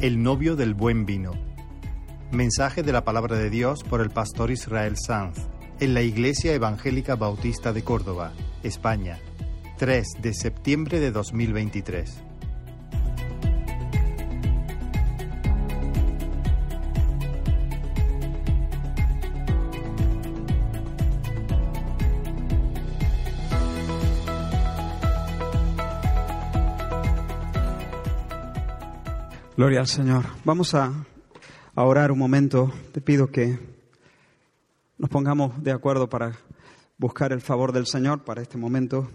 El novio del buen vino. Mensaje de la palabra de Dios por el pastor Israel Sanz en la Iglesia Evangélica Bautista de Córdoba, España, 3 de septiembre de 2023. Gloria al Señor. Vamos a, orar un momento. Te pido que nos pongamos de acuerdo para buscar el favor del Señor para este momento.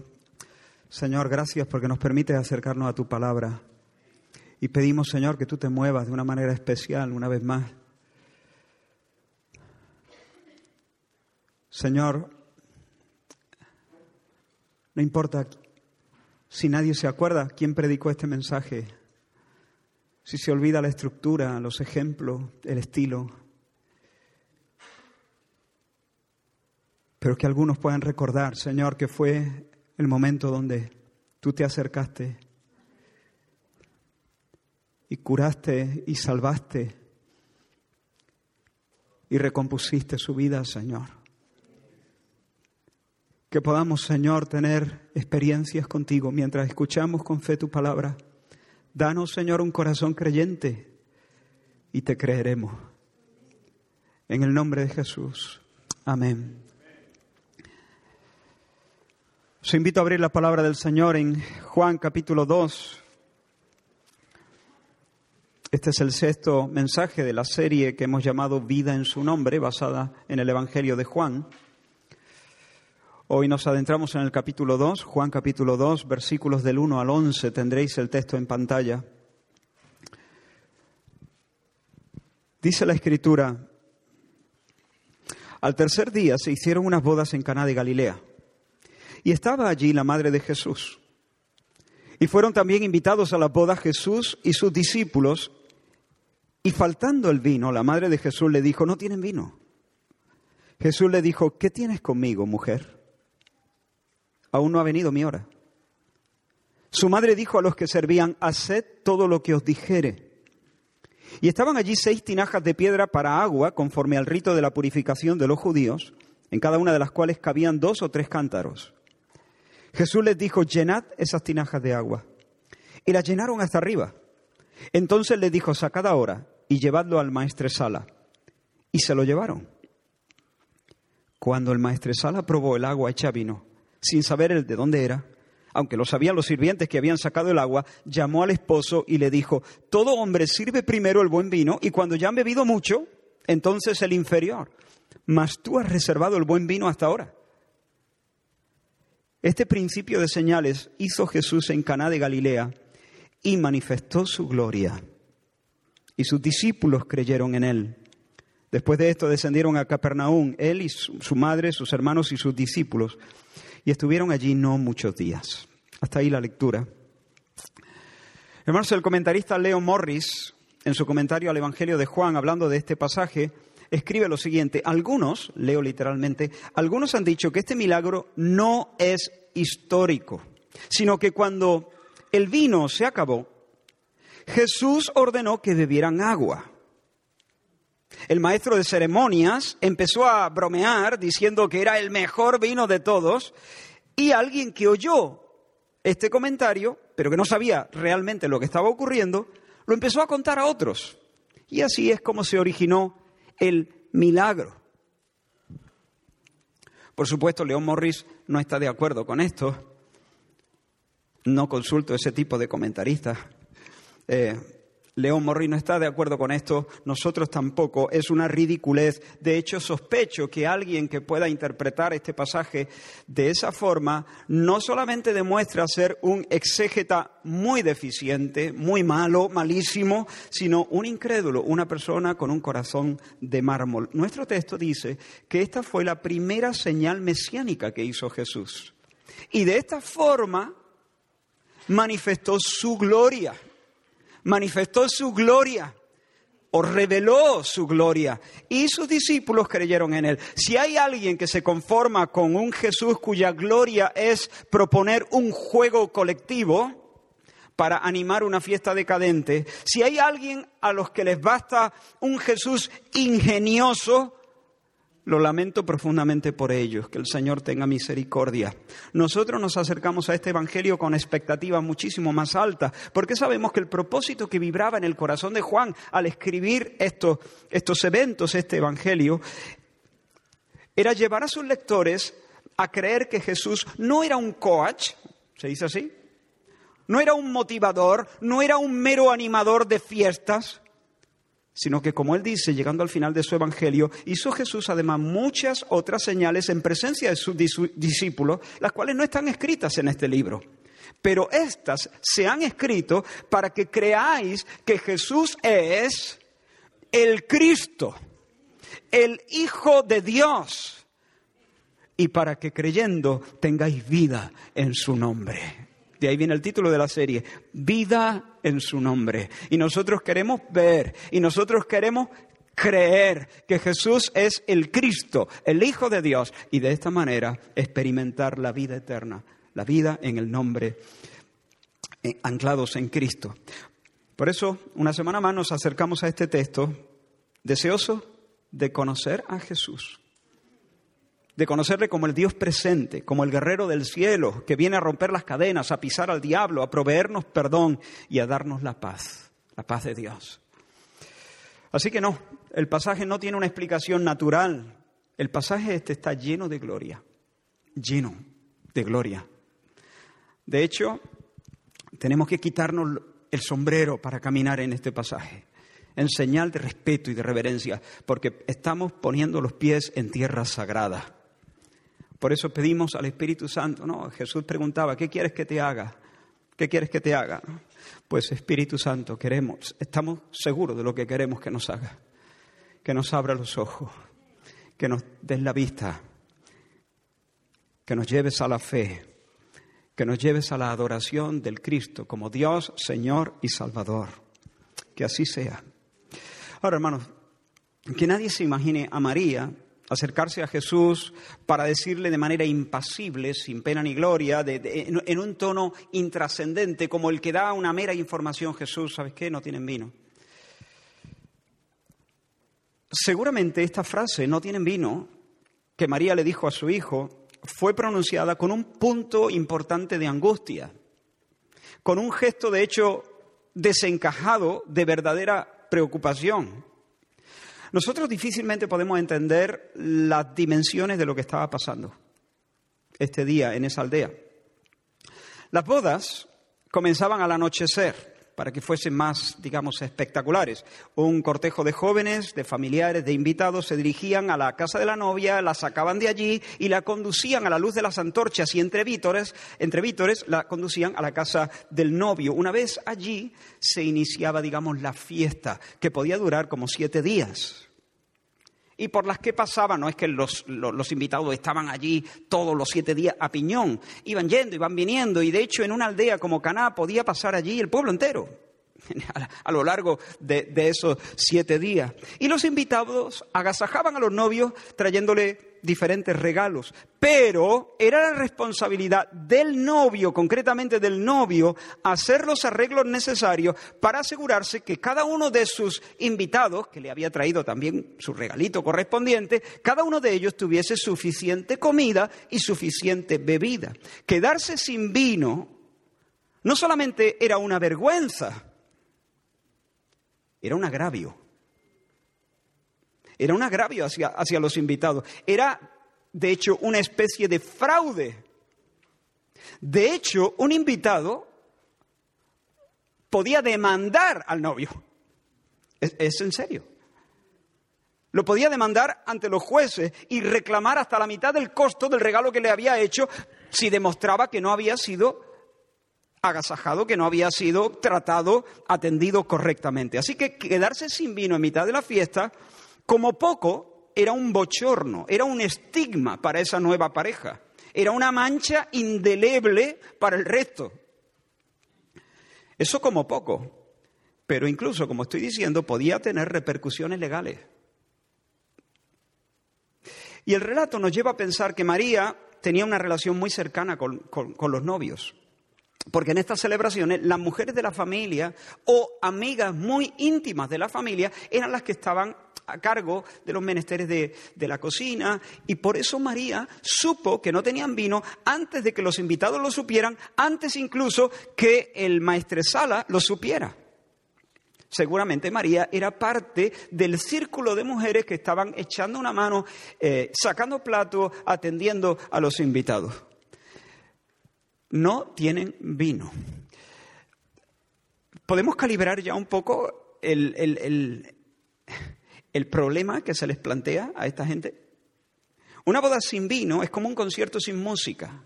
Señor, gracias porque nos permite acercarnos a tu palabra. Y pedimos, Señor, que tú te muevas de una manera especial una vez más. Señor, no importa si nadie se acuerda quién predicó este mensaje si se olvida la estructura, los ejemplos, el estilo. Pero que algunos puedan recordar, Señor, que fue el momento donde tú te acercaste y curaste y salvaste y recompusiste su vida, Señor. Que podamos, Señor, tener experiencias contigo mientras escuchamos con fe tu palabra. Danos, Señor, un corazón creyente y te creeremos. En el nombre de Jesús. Amén. Os invito a abrir la palabra del Señor en Juan capítulo 2. Este es el sexto mensaje de la serie que hemos llamado Vida en su nombre, basada en el Evangelio de Juan. Hoy nos adentramos en el capítulo 2, Juan capítulo 2, versículos del 1 al 11. Tendréis el texto en pantalla. Dice la escritura, al tercer día se hicieron unas bodas en Caná de Galilea, y estaba allí la madre de Jesús. Y fueron también invitados a la boda Jesús y sus discípulos, y faltando el vino, la madre de Jesús le dijo, no tienen vino. Jesús le dijo, ¿qué tienes conmigo, mujer? Aún no ha venido mi hora. Su madre dijo a los que servían, haced todo lo que os dijere. Y estaban allí seis tinajas de piedra para agua, conforme al rito de la purificación de los judíos, en cada una de las cuales cabían dos o tres cántaros. Jesús les dijo, llenad esas tinajas de agua. Y las llenaron hasta arriba. Entonces les dijo, sacad ahora y llevadlo al maestresala. Y se lo llevaron. Cuando el maestresala probó el agua hecha vino, sin saber el de dónde era, aunque lo sabían los sirvientes que habían sacado el agua, llamó al esposo y le dijo, todo hombre sirve primero el buen vino y cuando ya han bebido mucho, entonces el inferior. Mas tú has reservado el buen vino hasta ahora. Este principio de señales hizo Jesús en Caná de Galilea y manifestó su gloria. Y sus discípulos creyeron en él. Después de esto descendieron a Capernaum, él y su madre, sus hermanos y sus discípulos y estuvieron allí no muchos días. Hasta ahí la lectura. Hermanos, el comentarista Leo Morris, en su comentario al Evangelio de Juan, hablando de este pasaje, escribe lo siguiente. Algunos, leo literalmente, algunos han dicho que este milagro no es histórico, sino que cuando el vino se acabó, Jesús ordenó que bebieran agua. El maestro de ceremonias empezó a bromear diciendo que era el mejor vino de todos y alguien que oyó este comentario, pero que no sabía realmente lo que estaba ocurriendo, lo empezó a contar a otros. Y así es como se originó el milagro. Por supuesto, León Morris no está de acuerdo con esto. No consulto ese tipo de comentaristas. Eh, León Morri no está de acuerdo con esto, nosotros tampoco, es una ridiculez. De hecho, sospecho que alguien que pueda interpretar este pasaje de esa forma no solamente demuestra ser un exégeta muy deficiente, muy malo, malísimo, sino un incrédulo, una persona con un corazón de mármol. Nuestro texto dice que esta fue la primera señal mesiánica que hizo Jesús. Y de esta forma manifestó su gloria manifestó su gloria o reveló su gloria y sus discípulos creyeron en él. Si hay alguien que se conforma con un Jesús cuya gloria es proponer un juego colectivo, para animar una fiesta decadente, si hay alguien a los que les basta un Jesús ingenioso, lo lamento profundamente por ellos, que el Señor tenga misericordia. Nosotros nos acercamos a este Evangelio con expectativas muchísimo más altas, porque sabemos que el propósito que vibraba en el corazón de Juan al escribir estos, estos eventos, este Evangelio, era llevar a sus lectores a creer que Jesús no era un coach, ¿se dice así? No era un motivador, no era un mero animador de fiestas, sino que, como él dice, llegando al final de su evangelio, hizo Jesús además muchas otras señales en presencia de sus discípulos, las cuales no están escritas en este libro. Pero estas se han escrito para que creáis que Jesús es el Cristo, el Hijo de Dios, y para que creyendo tengáis vida en su nombre. De ahí viene el título de la serie, Vida en su nombre. Y nosotros queremos ver y nosotros queremos creer que Jesús es el Cristo, el Hijo de Dios, y de esta manera experimentar la vida eterna, la vida en el nombre, eh, anclados en Cristo. Por eso, una semana más nos acercamos a este texto, deseoso de conocer a Jesús de conocerle como el Dios presente, como el guerrero del cielo, que viene a romper las cadenas, a pisar al diablo, a proveernos perdón y a darnos la paz, la paz de Dios. Así que no, el pasaje no tiene una explicación natural. El pasaje este está lleno de gloria, lleno de gloria. De hecho, tenemos que quitarnos el sombrero para caminar en este pasaje, en señal de respeto y de reverencia, porque estamos poniendo los pies en tierra sagrada. Por eso pedimos al Espíritu Santo, ¿no? Jesús preguntaba, ¿qué quieres que te haga? ¿Qué quieres que te haga? Pues Espíritu Santo, queremos, estamos seguros de lo que queremos que nos haga. Que nos abra los ojos, que nos des la vista, que nos lleves a la fe, que nos lleves a la adoración del Cristo como Dios, Señor y Salvador. Que así sea. Ahora, hermanos, que nadie se imagine a María acercarse a Jesús para decirle de manera impasible, sin pena ni gloria, en, un tono intrascendente, como el que da una mera información, Jesús, ¿sabes qué? No tienen vino. Seguramente esta frase, no tienen vino, que María le dijo a su hijo, fue pronunciada con un punto importante de angustia, con un gesto de hecho desencajado de verdadera preocupación. Nosotros difícilmente podemos entender las dimensiones de lo que estaba pasando este día en esa aldea. Las bodas comenzaban al anochecer para que fuesen más, digamos, espectaculares. Un cortejo de jóvenes, de familiares, de invitados se dirigían a la casa de la novia, la sacaban de allí y la conducían a la luz de las antorchas y entre vítores, entre vítores la conducían a la casa del novio. Una vez allí se iniciaba, digamos, la fiesta, que podía durar como siete días y por las que pasaba, no es que los, invitados estaban allí todos los siete días a piñón, iban yendo, iban viniendo, y de hecho en una aldea como Caná podía pasar allí el pueblo entero, a, lo largo de, de esos siete días. Y los invitados agasajaban a los novios trayéndole diferentes regalos, pero era la responsabilidad del novio, concretamente del novio, hacer los arreglos necesarios para asegurarse que cada uno de sus invitados, que le había traído también su regalito correspondiente, cada uno de ellos tuviese suficiente comida y suficiente bebida. Quedarse sin vino no solamente era una vergüenza, era un agravio. Era un agravio hacia, hacia los invitados. Era, de hecho, una especie de fraude. De hecho, un invitado podía demandar al novio. Es, en serio. Lo podía demandar ante los jueces y reclamar hasta la mitad del costo del regalo que le había hecho si demostraba que no había sido agasajado, que no había sido tratado, atendido correctamente. Así que quedarse sin vino en mitad de la fiesta como poco, era un bochorno, era un estigma para esa nueva pareja, era una mancha indeleble para el resto. Eso como poco, pero incluso, como estoy diciendo, podía tener repercusiones legales. Y el relato nos lleva a pensar que María tenía una relación muy cercana con, los novios. Porque en estas celebraciones las mujeres de la familia o amigas muy íntimas de la familia eran las que estaban a cargo de los menesteres de, de, la cocina y por eso María supo que no tenían vino antes de que los invitados lo supieran, antes incluso que el maestresala lo supiera. Seguramente María era parte del círculo de mujeres que estaban echando una mano, eh, sacando platos, atendiendo a los invitados. No tienen vino. Podemos calibrar ya un poco el, el, el problema que se les plantea a esta gente. Una boda sin vino es como un concierto sin música.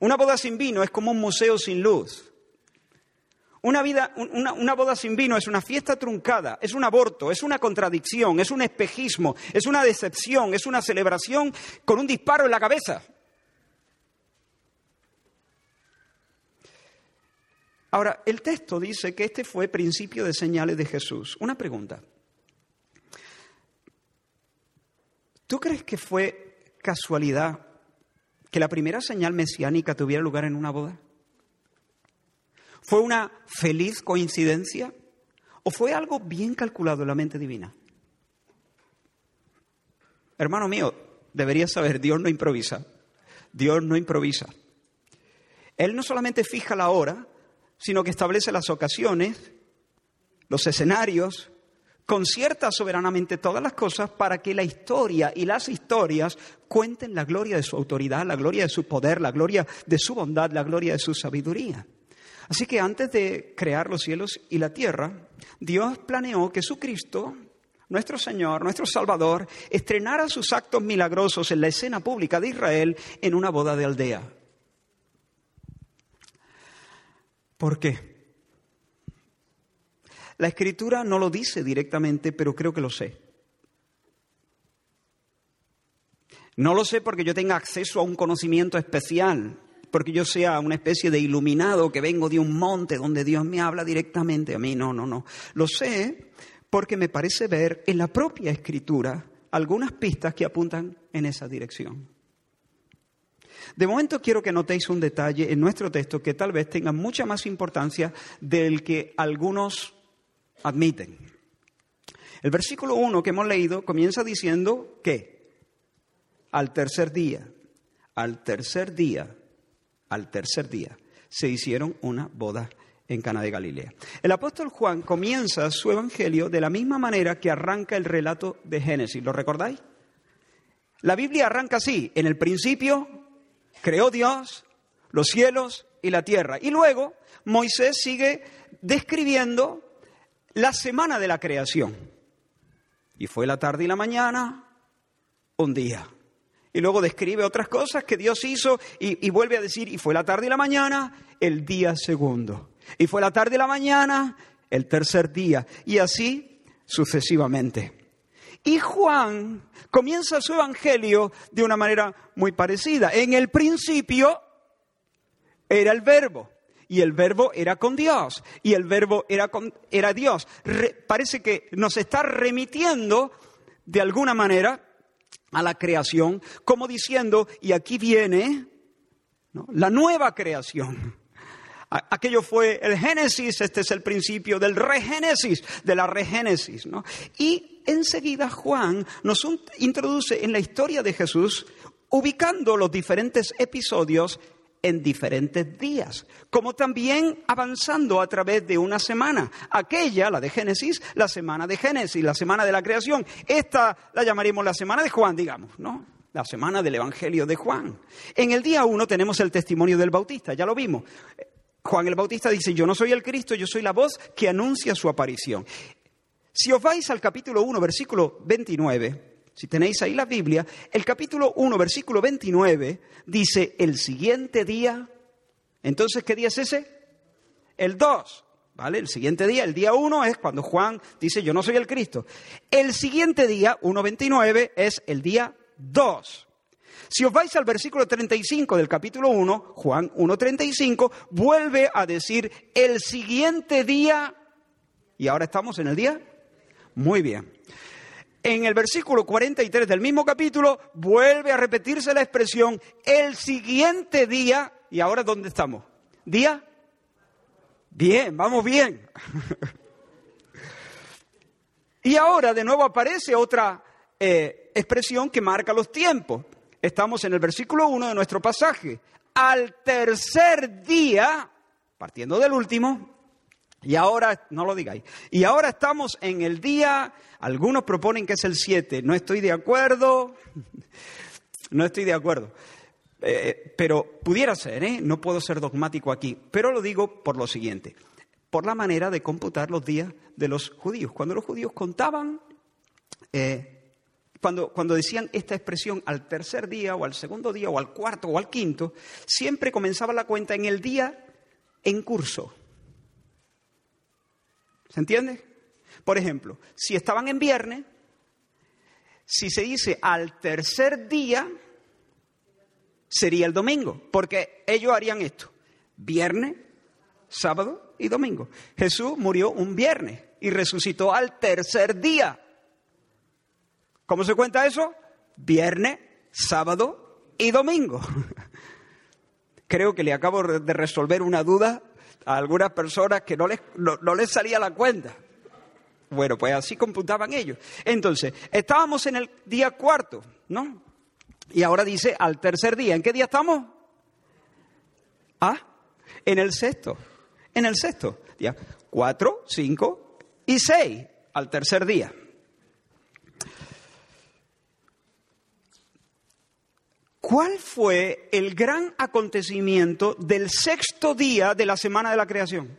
Una boda sin vino es como un museo sin luz. Una, vida, una, una, boda sin vino es una fiesta truncada, es un aborto, es una contradicción, es un espejismo, es una decepción, es una celebración con un disparo en la cabeza. Ahora, el texto dice que este fue principio de señales de Jesús. Una pregunta. ¿Tú crees que fue casualidad que la primera señal mesiánica tuviera lugar en una boda? ¿Fue una feliz coincidencia o fue algo bien calculado en la mente divina? Hermano mío, deberías saber, Dios no improvisa. Dios no improvisa. Él no solamente fija la hora, sino que establece las ocasiones, los escenarios, concierta soberanamente todas las cosas para que la historia y las historias cuenten la gloria de su autoridad, la gloria de su poder, la gloria de su bondad, la gloria de su sabiduría. Así que antes de crear los cielos y la tierra, Dios planeó que su Cristo, nuestro Señor, nuestro Salvador, estrenara sus actos milagrosos en la escena pública de Israel en una boda de aldea. ¿Por qué? La escritura no lo dice directamente, pero creo que lo sé. No lo sé porque yo tenga acceso a un conocimiento especial, porque yo sea una especie de iluminado que vengo de un monte donde Dios me habla directamente a mí. No, no, no. Lo sé porque me parece ver en la propia escritura algunas pistas que apuntan en esa dirección. De momento quiero que notéis un detalle en nuestro texto que tal vez tenga mucha más importancia del que algunos admiten. El versículo 1 que hemos leído comienza diciendo que al tercer día, al tercer día al tercer día, se hicieron una boda en Cana de Galilea. El apóstol Juan comienza su evangelio de la misma manera que arranca el relato de Génesis. ¿Lo recordáis? La Biblia arranca así. En el principio creó Dios los cielos y la tierra. Y luego Moisés sigue describiendo la semana de la creación. Y fue la tarde y la mañana, un día. Y luego describe otras cosas que Dios hizo y, vuelve a decir, y fue la tarde y la mañana, el día segundo. Y fue la tarde y la mañana, el tercer día. Y así sucesivamente. Y Juan comienza su evangelio de una manera muy parecida. En el principio era el verbo. Y el verbo era con Dios. Y el verbo era, con, era Dios. parece que nos está remitiendo de alguna manera a la creación, como diciendo, y aquí viene la nueva creación. Aquello fue el Génesis, este es el principio del regénesis, de la regénesis. ¿no? Y enseguida Juan nos introduce en la historia de Jesús, ubicando los diferentes episodios en diferentes días, como también avanzando a través de una semana. Aquella, la de Génesis, la semana de Génesis, la semana de la creación. Esta la llamaríamos la semana de Juan, digamos, ¿no? La semana del Evangelio de Juan. En el día uno tenemos el testimonio del Bautista, ya lo vimos. Juan el Bautista dice, yo no soy el Cristo, yo soy la voz que anuncia su aparición. Si os vais al capítulo 1, versículo 29, si tenéis ahí la Biblia, el capítulo 1, versículo 29 dice, el siguiente día, entonces, ¿qué día es ese? El 2, ¿vale? El siguiente día, el día 1 es cuando Juan dice, yo no soy el Cristo. El siguiente día, 1.29, es el día 2. Si os vais al versículo 35 del capítulo 1, Juan 1.35, vuelve a decir el siguiente día, y ahora estamos en el día. Muy bien en el versículo 43 del mismo capítulo vuelve a repetirse la expresión el siguiente día, y ahora ¿dónde estamos? ¿Día? Bien, vamos bien. y ahora de nuevo aparece otra eh, expresión que marca los tiempos. Estamos en el versículo 1 de nuestro pasaje. Al tercer día, partiendo del último, y ahora, no lo digáis, y ahora estamos en el día, algunos proponen que es el 7, no estoy de acuerdo, no estoy de acuerdo. Eh, pero pudiera ser, ¿eh? no puedo ser dogmático aquí, pero lo digo por lo siguiente, por la manera de computar los días de los judíos. Cuando los judíos contaban, eh, cuando, cuando decían esta expresión al tercer día o al segundo día o al cuarto o al quinto, siempre comenzaba la cuenta en el día en curso. ¿Se entiende? Por ejemplo, si estaban en viernes, si se dice al tercer día, sería el domingo, porque ellos harían esto, viernes, sábado y domingo. Jesús murió un viernes y resucitó al tercer día. ¿Cómo se cuenta eso? Viernes, sábado y domingo. Creo que le acabo de resolver una duda a algunas personas que no les, no les salía la cuenta. Bueno, pues así computaban ellos. Entonces, estábamos en el día cuarto, ¿no? Y ahora dice al tercer día. ¿En qué día estamos? Ah, en el sexto. En el sexto. Día cuatro, cinco y seis. Al tercer día. ¿Cuál fue el gran acontecimiento del sexto día de la semana de la creación?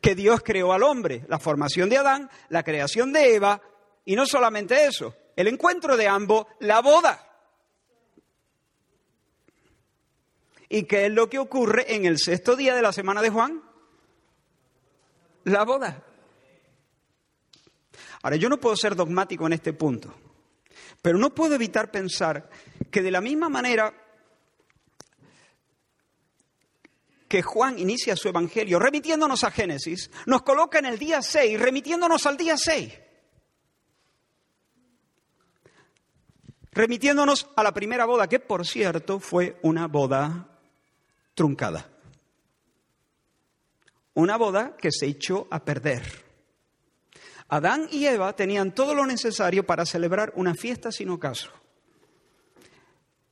Que Dios creó al hombre, la formación de Adán, la creación de Eva, y no solamente eso, el encuentro de ambos, la boda. ¿Y qué es lo que ocurre en el sexto día de la semana de Juan? La boda. Ahora, yo no puedo ser dogmático en este punto, pero no puedo evitar pensar que de la misma manera que Juan inicia su evangelio remitiéndonos a Génesis, nos coloca en el día 6, remitiéndonos al día 6. remitiéndonos a la primera boda, que por cierto fue una boda truncada. Una boda que se echó a perder. Adán y Eva tenían todo lo necesario para celebrar una fiesta sin ocaso.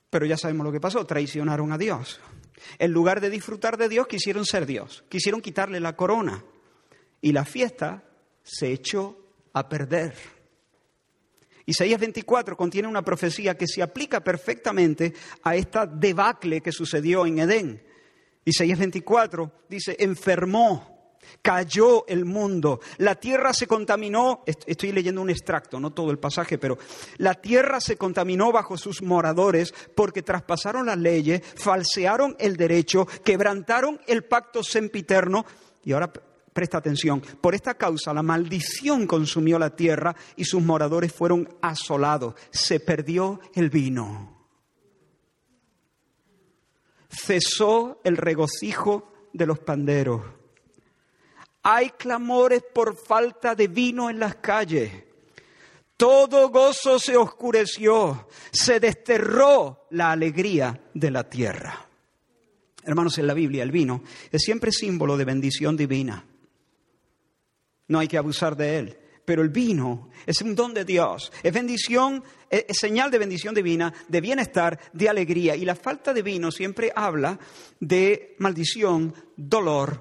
Pero ya sabemos lo que pasó, traicionaron a Dios. En lugar de disfrutar de Dios, quisieron ser Dios, quisieron quitarle la corona. Y la fiesta se echó a perder. Isaías 24 contiene una profecía que se aplica perfectamente a esta debacle que sucedió en Edén. Isaías 24 dice, enfermó, cayó el mundo, la tierra se contaminó, estoy leyendo un extracto, no todo el pasaje, pero la tierra se contaminó bajo sus moradores porque traspasaron las leyes, falsearon el derecho, quebrantaron el pacto sempiterno y ahora Presta atención. Por esta causa la maldición consumió la tierra y sus moradores fueron asolados. Se perdió el vino. Cesó el regocijo de los panderos. Hay clamores por falta de vino en las calles. Todo gozo se oscureció, se desterró la alegría de la tierra. Hermanos, en la Biblia el vino es siempre símbolo de bendición divina no hay que abusar de él. Pero el vino es un don de Dios, es bendición, es señal de bendición divina, de bienestar, de alegría. Y la falta de vino siempre habla de maldición, dolor,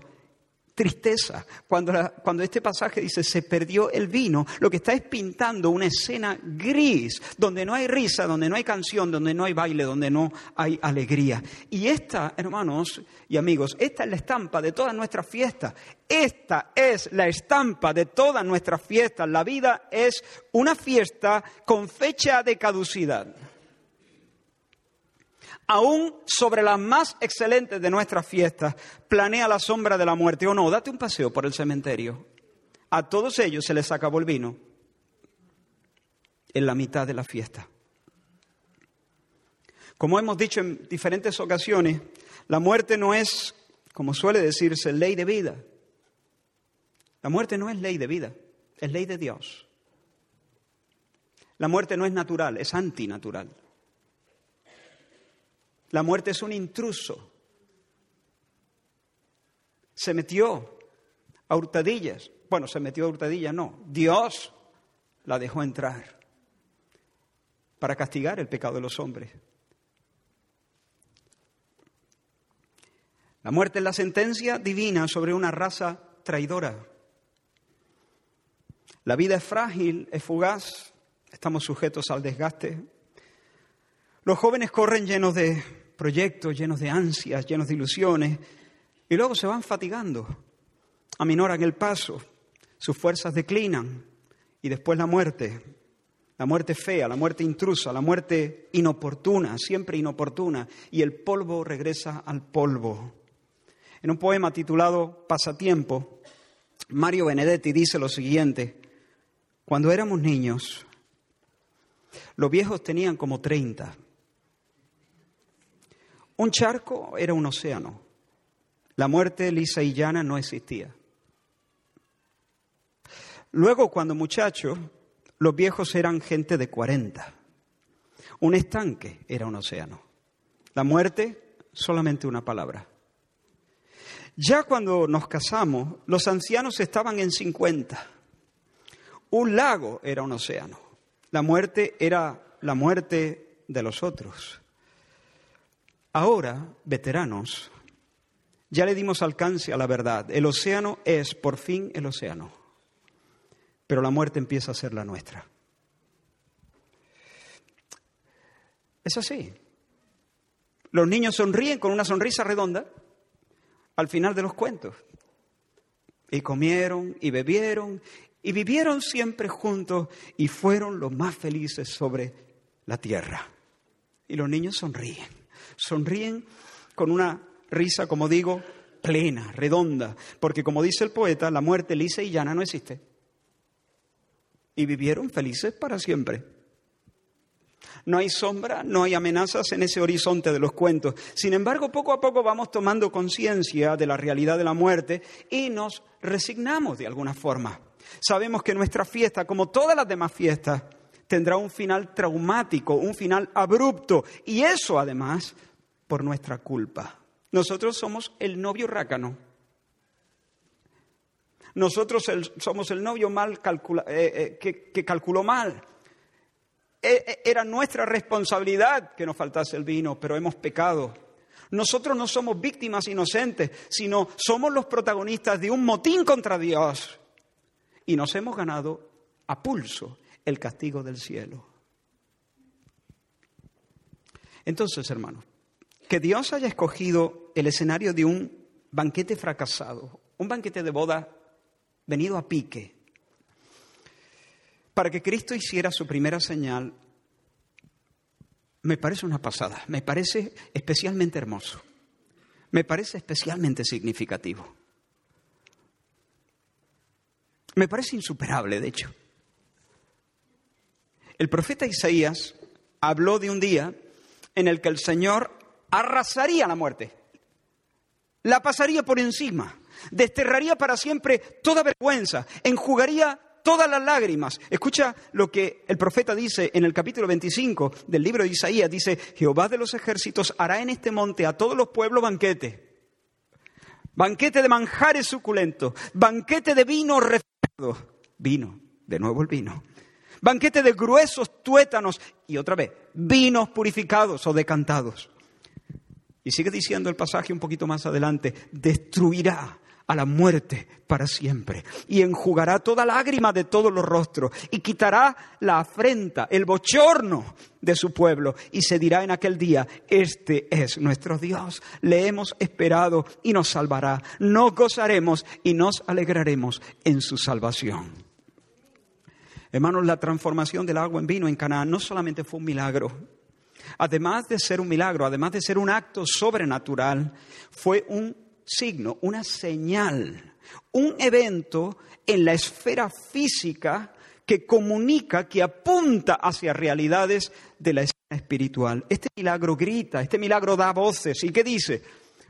tristeza. Cuando, cuando, este pasaje dice se perdió el vino, lo que está es pintando una escena gris, donde no hay risa, donde no hay canción, donde no hay baile, donde no hay alegría. Y esta, hermanos y amigos, esta es la estampa de todas nuestras fiestas. Esta es la estampa de todas nuestras fiestas. La vida es una fiesta con fecha de caducidad aún sobre las más excelentes de nuestras fiestas, planea la sombra de la muerte o no. Date un paseo por el cementerio. A todos ellos se les acabó el vino en la mitad de la fiesta. Como hemos dicho en diferentes ocasiones, la muerte no es, como suele decirse, ley de vida. La muerte no es ley de vida, es ley de Dios. La muerte no es natural, es antinatural. La muerte es un intruso. se metió a hurtadillas. Bueno, se metió a hurtadillas, no. Dios la dejó entrar para castigar el pecado de los hombres. La muerte es la sentencia divina sobre una raza traidora. La vida es frágil, es fugaz, estamos sujetos al desgaste. Los jóvenes corren llenos de proyectos, llenos de ansias, llenos de ilusiones, y luego se van fatigando, aminoran el paso, sus fuerzas declinan, y después la muerte, la muerte fea, la muerte intrusa, la muerte inoportuna, siempre inoportuna, y el polvo regresa al polvo. En un poema titulado Pasatiempo, Mario Benedetti dice lo siguiente, cuando éramos niños, los viejos tenían como 30. Un charco era un océano. La muerte lisa y llana no existía. Luego, cuando muchachos, los viejos eran gente de 40. Un estanque era un océano. La muerte, solamente una palabra. Ya cuando nos casamos, los ancianos estaban en 50. Un lago era un océano. La muerte era la muerte de los otros. Ahora, veteranos, ya le dimos alcance a la verdad. El océano es por fin el océano. Pero la muerte empieza a ser la nuestra. Es así. Los niños sonríen con una sonrisa redonda al final de los cuentos. Y comieron y bebieron y vivieron siempre juntos y fueron los más felices sobre la tierra. Y los niños sonríen, sonríen con una risa, como digo, plena, redonda, porque como dice el poeta, la muerte lisa y llana no existe. Y vivieron felices para siempre. No hay sombra, no hay amenazas en ese horizonte de los cuentos. Sin embargo, poco a poco vamos tomando conciencia de la realidad de la muerte y nos resignamos de alguna forma. Sabemos que nuestra fiesta, como todas las demás fiestas, tendrá un final traumático, un final abrupto, y eso además por nuestra culpa. Nosotros somos el novio rácano. Nosotros somos el novio mal eh, eh, que calculó mal, e, e, era nuestra responsabilidad que nos faltase el vino, pero hemos pecado. Nosotros no somos víctimas inocentes, sino somos los protagonistas de un motín contra Dios. Y nos hemos ganado a pulso el castigo del cielo. Entonces, hermanos, que Dios haya escogido el escenario de un banquete fracasado, un banquete de boda venido a pique, para que Cristo hiciera su primera señal, me parece una pasada, me parece especialmente hermoso, me parece especialmente significativo, me parece insuperable, de hecho. El profeta Isaías habló de un día en el que el Señor arrasaría la muerte, la pasaría por encima, desterraría para siempre toda vergüenza, enjugaría todas las lágrimas. Escucha lo que el profeta dice en el capítulo 25 del libro de Isaías. Dice, Jehová de los ejércitos hará en este monte a todos los pueblos banquete. Banquete de manjares suculentos, banquete de vino refinado. Vino, de nuevo el vino. Banquete de gruesos tuétanos y otra vez, vinos purificados o decantados. Y sigue diciendo el pasaje un poquito más adelante, destruirá a la muerte para siempre y enjugará toda lágrima de todos los rostros y quitará la afrenta, el bochorno de su pueblo y se dirá en aquel día, este es nuestro Dios, le hemos esperado y nos salvará, nos gozaremos y nos alegraremos en su salvación. Hermanos, la transformación del agua en vino en Canaán no solamente fue un milagro, además de ser un milagro, además de ser un acto sobrenatural, fue un signo, una señal, un evento en la esfera física que comunica, que apunta hacia realidades de la esfera espiritual. Este milagro grita, este milagro da voces. ¿Y qué dice?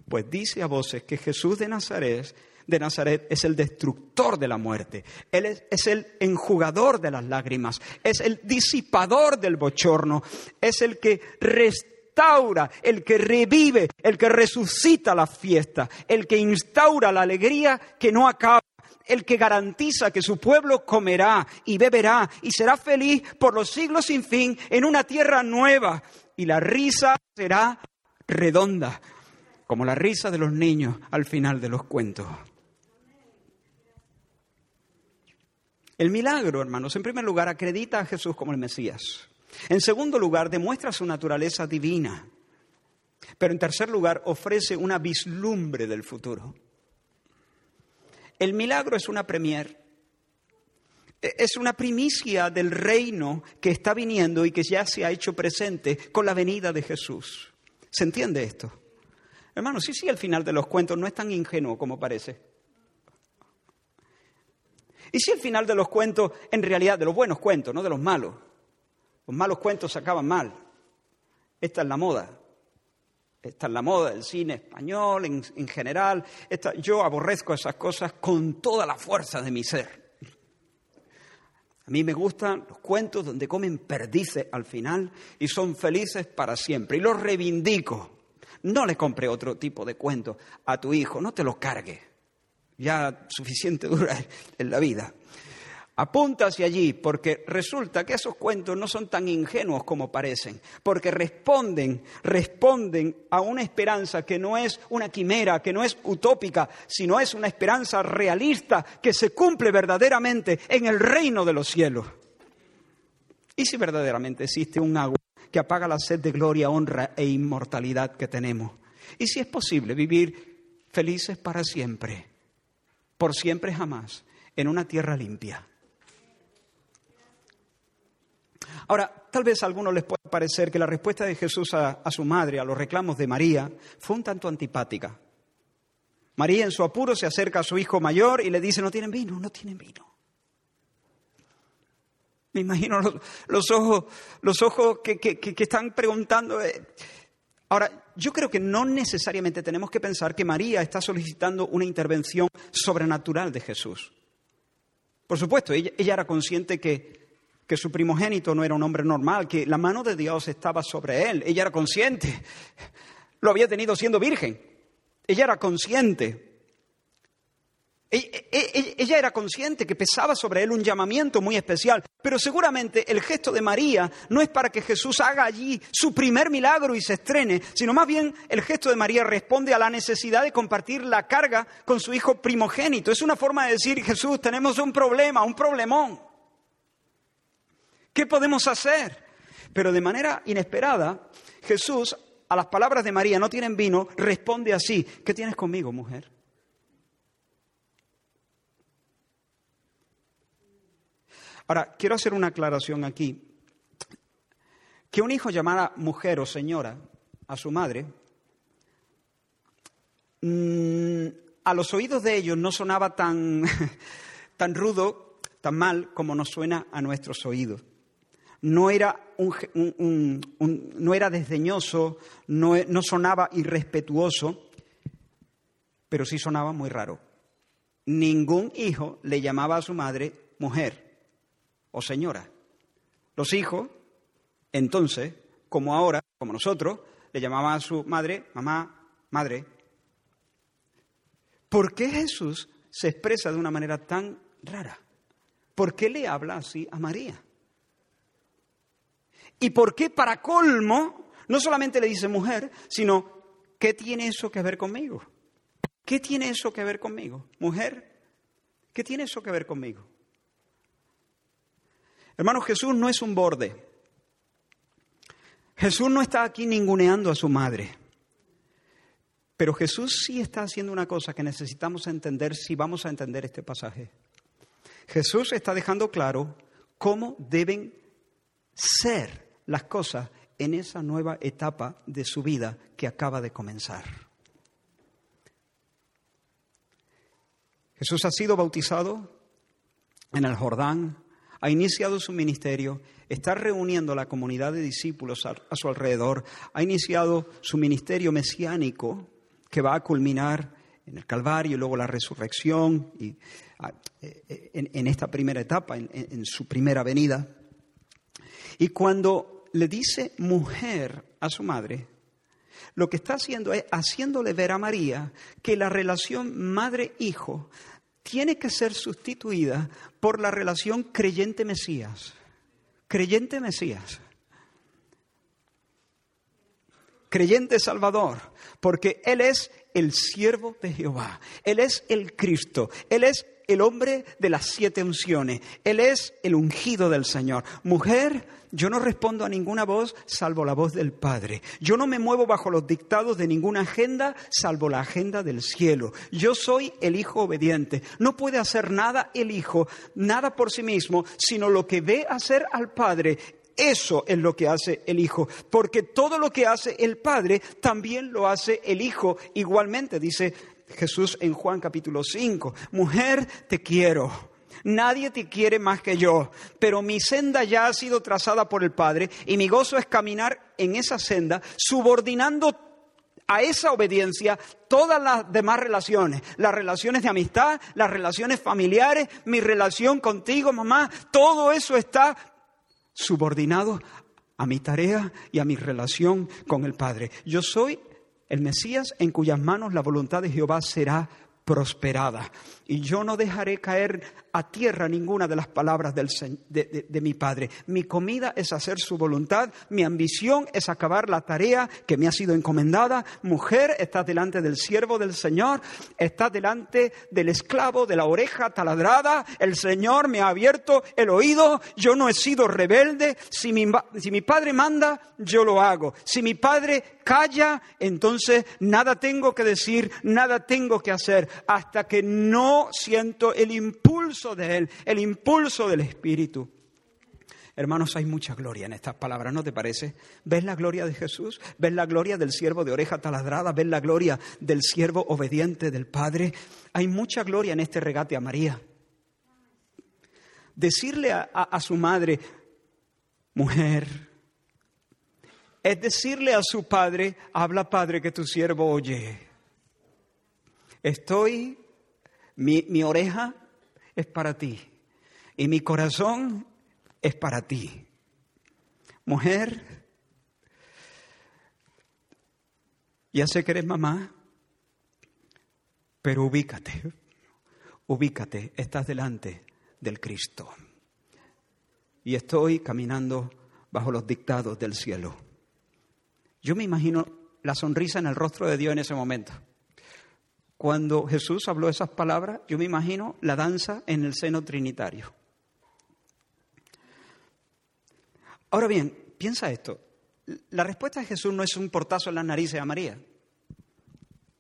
Pues dice a voces que Jesús de Nazaret, de Nazaret es el destructor de la muerte. Él es, el enjugador de las lágrimas, es el disipador del bochorno, es el que restaura restaura, el que revive, el que resucita la fiesta, el que instaura la alegría que no acaba, el que garantiza que su pueblo comerá y beberá y será feliz por los siglos sin fin en una tierra nueva y la risa será redonda, como la risa de los niños al final de los cuentos. El milagro, hermanos, en primer lugar, acredita a Jesús como el Mesías. En segundo lugar, demuestra su naturaleza divina. Pero en tercer lugar, ofrece una vislumbre del futuro. El milagro es una premier, es una primicia del reino que está viniendo y que ya se ha hecho presente con la venida de Jesús. ¿Se entiende esto? Hermanos, sí, sí, el final de los cuentos no es tan ingenuo como parece. ¿Y si el final de los cuentos, en realidad, de los buenos cuentos, no de los malos? Los malos cuentos se acaban mal. Esta es la moda. Esta es la moda del cine español en, general. yo aborrezco esas cosas con toda la fuerza de mi ser. A mí me gustan los cuentos donde comen perdices al final y son felices para siempre. Y los reivindico. No le compre otro tipo de cuento a tu hijo, no te lo cargue. Ya suficiente dura en la vida. Apunta hacia allí porque resulta que esos cuentos no son tan ingenuos como parecen, porque responden, responden a una esperanza que no es una quimera, que no es utópica, sino es una esperanza realista que se cumple verdaderamente en el reino de los cielos. ¿Y si verdaderamente existe un agua que apaga la sed de gloria, honra e inmortalidad que tenemos? ¿Y si es posible vivir felices para siempre, por siempre jamás, en una tierra limpia? Ahora, tal vez a algunos les pueda parecer que la respuesta de Jesús a, su madre, a los reclamos de María, fue un tanto antipática. María en su apuro se acerca a su hijo mayor y le dice, no tienen vino, no tienen vino. Me imagino los, ojos, los ojos que, que están preguntando. Ahora, yo creo que no necesariamente tenemos que pensar que María está solicitando una intervención sobrenatural de Jesús. Por supuesto, ella, ella era consciente que que su primogénito no era un hombre normal, que la mano de Dios estaba sobre él. Ella era consciente. Lo había tenido siendo virgen. Ella era consciente. E, e, e, ella era consciente que pesaba sobre él un llamamiento muy especial, pero seguramente el gesto de María no es para que Jesús haga allí su primer milagro y se estrene, sino más bien el gesto de María responde a la necesidad de compartir la carga con su hijo primogénito. Es una forma de decir, Jesús, tenemos un problema, un problemón. ¿Qué podemos hacer? Pero de manera inesperada, Jesús, a las palabras de María, no tienen vino, responde así, ¿qué tienes conmigo, mujer? Ahora, quiero hacer una aclaración aquí. Que un hijo llamara mujer o señora a su madre, mm, a los oídos de ellos no sonaba tan, tan rudo, tan mal como nos suena a nuestros oídos no era, no era desdeñoso, no, no sonaba irrespetuoso, pero sí sonaba muy raro. Ningún hijo le llamaba a su madre mujer o señora. Los hijos, entonces, como ahora, como nosotros, le llamaban a su madre mamá, madre. ¿Por qué Jesús se expresa de una manera tan rara? ¿Por qué le habla así a María? ¿Y por qué para colmo no solamente le dice mujer, sino ¿qué tiene eso que ver conmigo? ¿Qué tiene eso que ver conmigo? Mujer, ¿qué tiene eso que ver conmigo? Hermano, Jesús no es un borde. Jesús no está aquí ninguneando a su madre. Pero Jesús sí está haciendo una cosa que necesitamos entender si vamos a entender este pasaje. Jesús está dejando claro cómo deben ser las cosas en esa nueva etapa de su vida que acaba de comenzar. Jesús ha sido bautizado en el Jordán, ha iniciado su ministerio, está reuniendo a la comunidad de discípulos a, su alrededor, ha iniciado su ministerio mesiánico que va a culminar en el Calvario y luego la resurrección y, ah, eh, en, esta primera etapa, en su primera venida. Y cuando le dice mujer a su madre, lo que está haciendo es haciéndole ver a María que la relación madre-hijo tiene que ser sustituida por la relación creyente-mesías. Creyente-mesías. Creyente Salvador, porque Él es el siervo de Jehová, Él es el Cristo, Él es el hombre de las siete unciones. Él es el ungido del Señor. Mujer, yo no respondo a ninguna voz salvo la voz del Padre. Yo no me muevo bajo los dictados de ninguna agenda salvo la agenda del cielo. Yo soy el Hijo obediente. No puede hacer nada el Hijo, nada por sí mismo, sino lo que ve hacer al Padre. Eso es lo que hace el Hijo, porque todo lo que hace el Padre también lo hace el Hijo igualmente, dice Jesús en Juan capítulo 5. Mujer, te quiero. Nadie te quiere más que yo, pero mi senda ya ha sido trazada por el Padre y mi gozo es caminar en esa senda, subordinando a esa obediencia todas las demás relaciones, las relaciones de amistad, las relaciones familiares, mi relación contigo, mamá, todo eso está subordinado a mi tarea y a mi relación con el Padre. Yo soy el Mesías en cuyas manos la voluntad de Jehová será prosperada. Y yo no dejaré caer a tierra ninguna de las palabras del, de, de, mi Padre. Mi comida es hacer su voluntad, mi ambición es acabar la tarea que me ha sido encomendada. Mujer, estás delante del siervo del Señor, estás delante del esclavo de la oreja taladrada. El Señor me ha abierto el oído, yo no he sido rebelde. Si mi, si mi Padre manda, yo lo hago. Si mi Padre calla, entonces nada tengo que decir, nada tengo que hacer hasta que no siento el impulso de Él, el impulso del Espíritu. Hermanos, hay mucha gloria en estas palabras, ¿no te parece? ¿Ves la gloria de Jesús? ¿Ves la gloria del siervo de oreja taladrada? ¿Ves la gloria del siervo obediente del Padre? Hay mucha gloria en este regate a María. Decirle a, su madre, mujer, es decirle a su padre, habla padre que tu siervo oye. Estoy, mi oreja es para ti y mi corazón es para ti. Mujer, ya sé que eres mamá, pero ubícate, ubícate, estás delante del Cristo. Y estoy caminando bajo los dictados del cielo. Yo me imagino la sonrisa en el rostro de Dios en ese momento. Cuando Jesús habló esas palabras, yo me imagino la danza en el seno trinitario. Ahora bien, piensa esto. La respuesta de Jesús no es un portazo en las narices a María.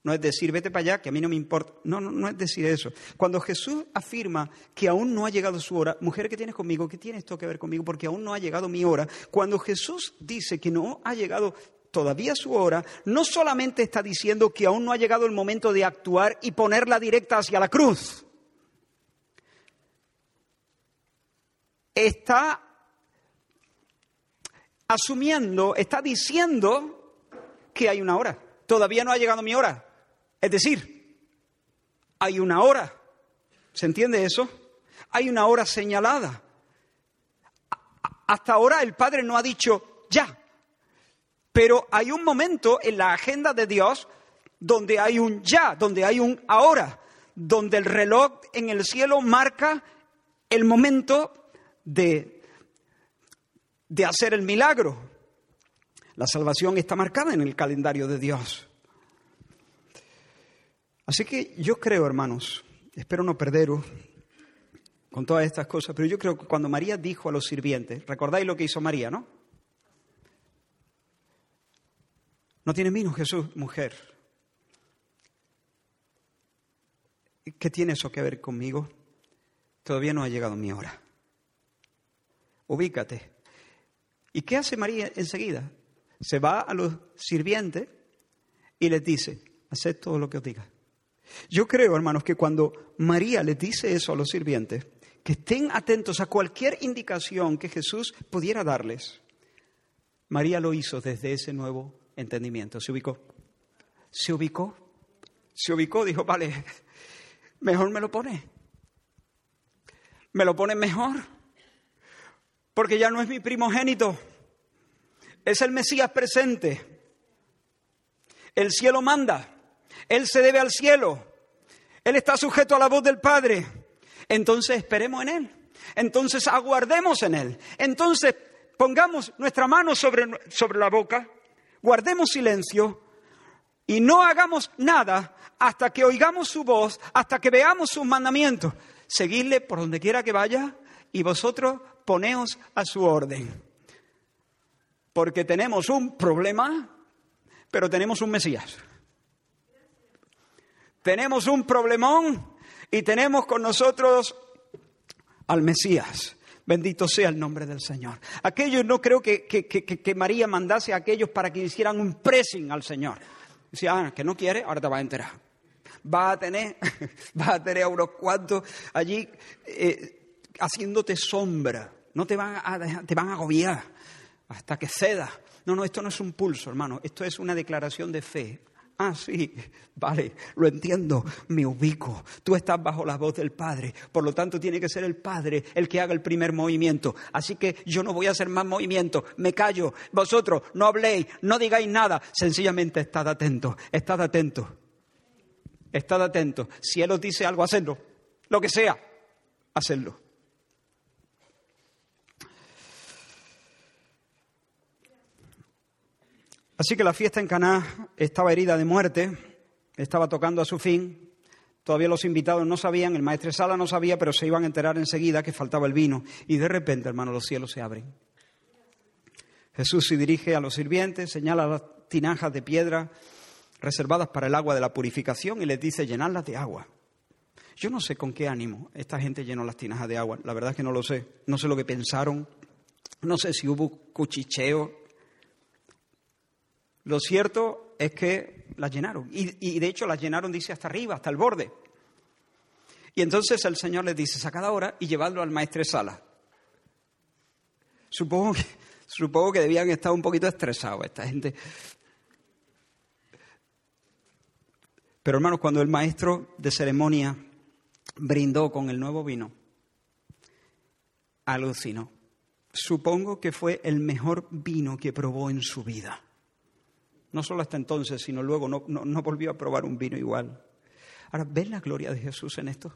No es decir, vete para allá, que a mí no me importa. No, no, no es decir eso. Cuando Jesús afirma que aún no ha llegado su hora, mujer, ¿qué tienes conmigo? ¿Qué tiene esto que ver conmigo? Porque aún no ha llegado mi hora. Cuando Jesús dice que no ha llegado todavía su hora, no solamente está diciendo que aún no ha llegado el momento de actuar y ponerla directa hacia la cruz. Está asumiendo, está diciendo que hay una hora. Todavía no ha llegado mi hora. Es decir, hay una hora. ¿Se entiende eso? Hay una hora señalada. Hasta ahora el Padre no ha dicho ya, pero hay un momento en la agenda de Dios donde hay un ya, donde hay un ahora, donde el reloj en el cielo marca el momento de, de hacer el milagro. La salvación está marcada en el calendario de Dios. Así que yo creo, hermanos, espero no perderos con todas estas cosas, pero yo creo que cuando María dijo a los sirvientes, recordáis lo que hizo María, ¿no? No tiene vino Jesús, mujer. ¿Qué tiene eso que ver conmigo? Todavía no ha llegado mi hora. Ubícate. ¿Y qué hace María enseguida? Se va a los sirvientes y les dice, haced todo lo que os diga. Yo creo, hermanos, que cuando María les dice eso a los sirvientes, que estén atentos a cualquier indicación que Jesús pudiera darles, María lo hizo desde ese nuevo entendimiento. Se ubicó. Se ubicó. Se ubicó, dijo, vale, mejor me lo pone. Me lo pone mejor. Porque ya no es mi primogénito. Es el Mesías presente. El cielo manda. Él se debe al cielo. Él está sujeto a la voz del Padre. Entonces esperemos en Él. Entonces aguardemos en Él. Entonces pongamos nuestra mano sobre, sobre la boca, guardemos silencio y no hagamos nada hasta que oigamos su voz, hasta que veamos sus mandamientos. Seguidle por donde quiera que vaya y vosotros poneos a su orden. Porque tenemos un problema, pero tenemos un Mesías. Tenemos un problemón y tenemos con nosotros al Mesías. Bendito sea el nombre del Señor. Aquellos no creo que, que, María mandase a aquellos para que hicieran un pressing al Señor. Decía, ah, que no quiere, ahora te vas a enterar. Va a tener, va a tener a unos cuantos allí eh, haciéndote sombra. No te van a, te van a agobiar hasta que ceda. No, no, esto no es un pulso, hermano. Esto es una declaración de fe. Ah, sí, vale, lo entiendo, me ubico. Tú estás bajo la voz del Padre, por lo tanto tiene que ser el Padre el que haga el primer movimiento. Así que yo no voy a hacer más movimiento, me callo. Vosotros no habléis, no digáis nada, sencillamente estad atentos, estad atentos. Estad atentos. Si Él os dice algo, hacedlo. Lo que sea, hacedlo. Así que la fiesta en Caná estaba herida de muerte, estaba tocando a su fin. Todavía los invitados no sabían, el maestro Sala no sabía, pero se iban a enterar enseguida que faltaba el vino. Y de repente, hermano, los cielos se abren. Jesús se dirige a los sirvientes, señala las tinajas de piedra reservadas para el agua de la purificación y les dice llenarlas de agua. Yo no sé con qué ánimo esta gente llenó las tinajas de agua, la verdad es que no lo sé. No sé lo que pensaron, no sé si hubo cuchicheo, lo cierto es que las llenaron. Y, de hecho las llenaron, dice, hasta arriba, hasta el borde. Y entonces el Señor les dice, sacad ahora y llevadlo al maestresala. Supongo que, supongo que debían estar un poquito estresados esta gente. Pero hermanos, cuando el maestro de ceremonia brindó con el nuevo vino, alucinó. Supongo que fue el mejor vino que probó en su vida. No solo hasta entonces, sino luego no, no, volvió a probar un vino igual. Ahora, ¿ves la gloria de Jesús en esto?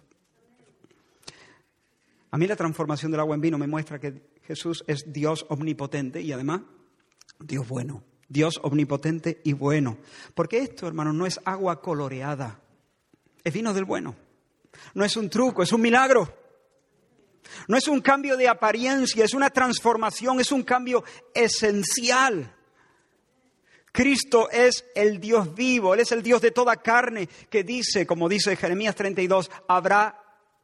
A mí la transformación del agua en vino me muestra que Jesús es Dios omnipotente y además Dios bueno. Dios omnipotente y bueno. Porque esto, hermano, no es agua coloreada. Es vino del bueno. No es un truco, es un milagro. No es un cambio de apariencia, es una transformación, es un cambio esencial. Cristo es el Dios vivo, Él es el Dios de toda carne, que dice, como dice Jeremías 32, habrá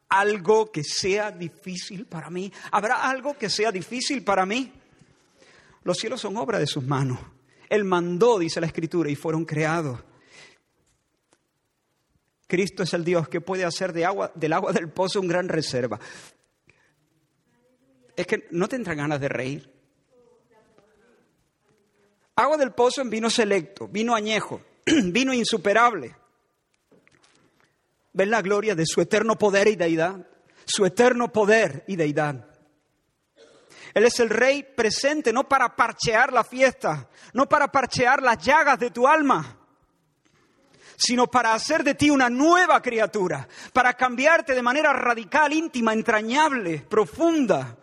algo que sea difícil para mí, habrá algo que sea difícil para mí. Los cielos son obra de sus manos. Él mandó, dice la Escritura, y fueron creados. Cristo es el Dios que puede hacer de agua, del agua del pozo un gran reserva. Es que no tendrán ganas de reír. Agua del pozo en vino selecto, vino añejo, vino insuperable. ¿Ven la gloria de su eterno poder y deidad? Su eterno poder y deidad. Él es el rey presente, no para parchear la fiesta, no para parchear las llagas de tu alma, sino para hacer de ti una nueva criatura, para cambiarte de manera radical, íntima, entrañable, profunda,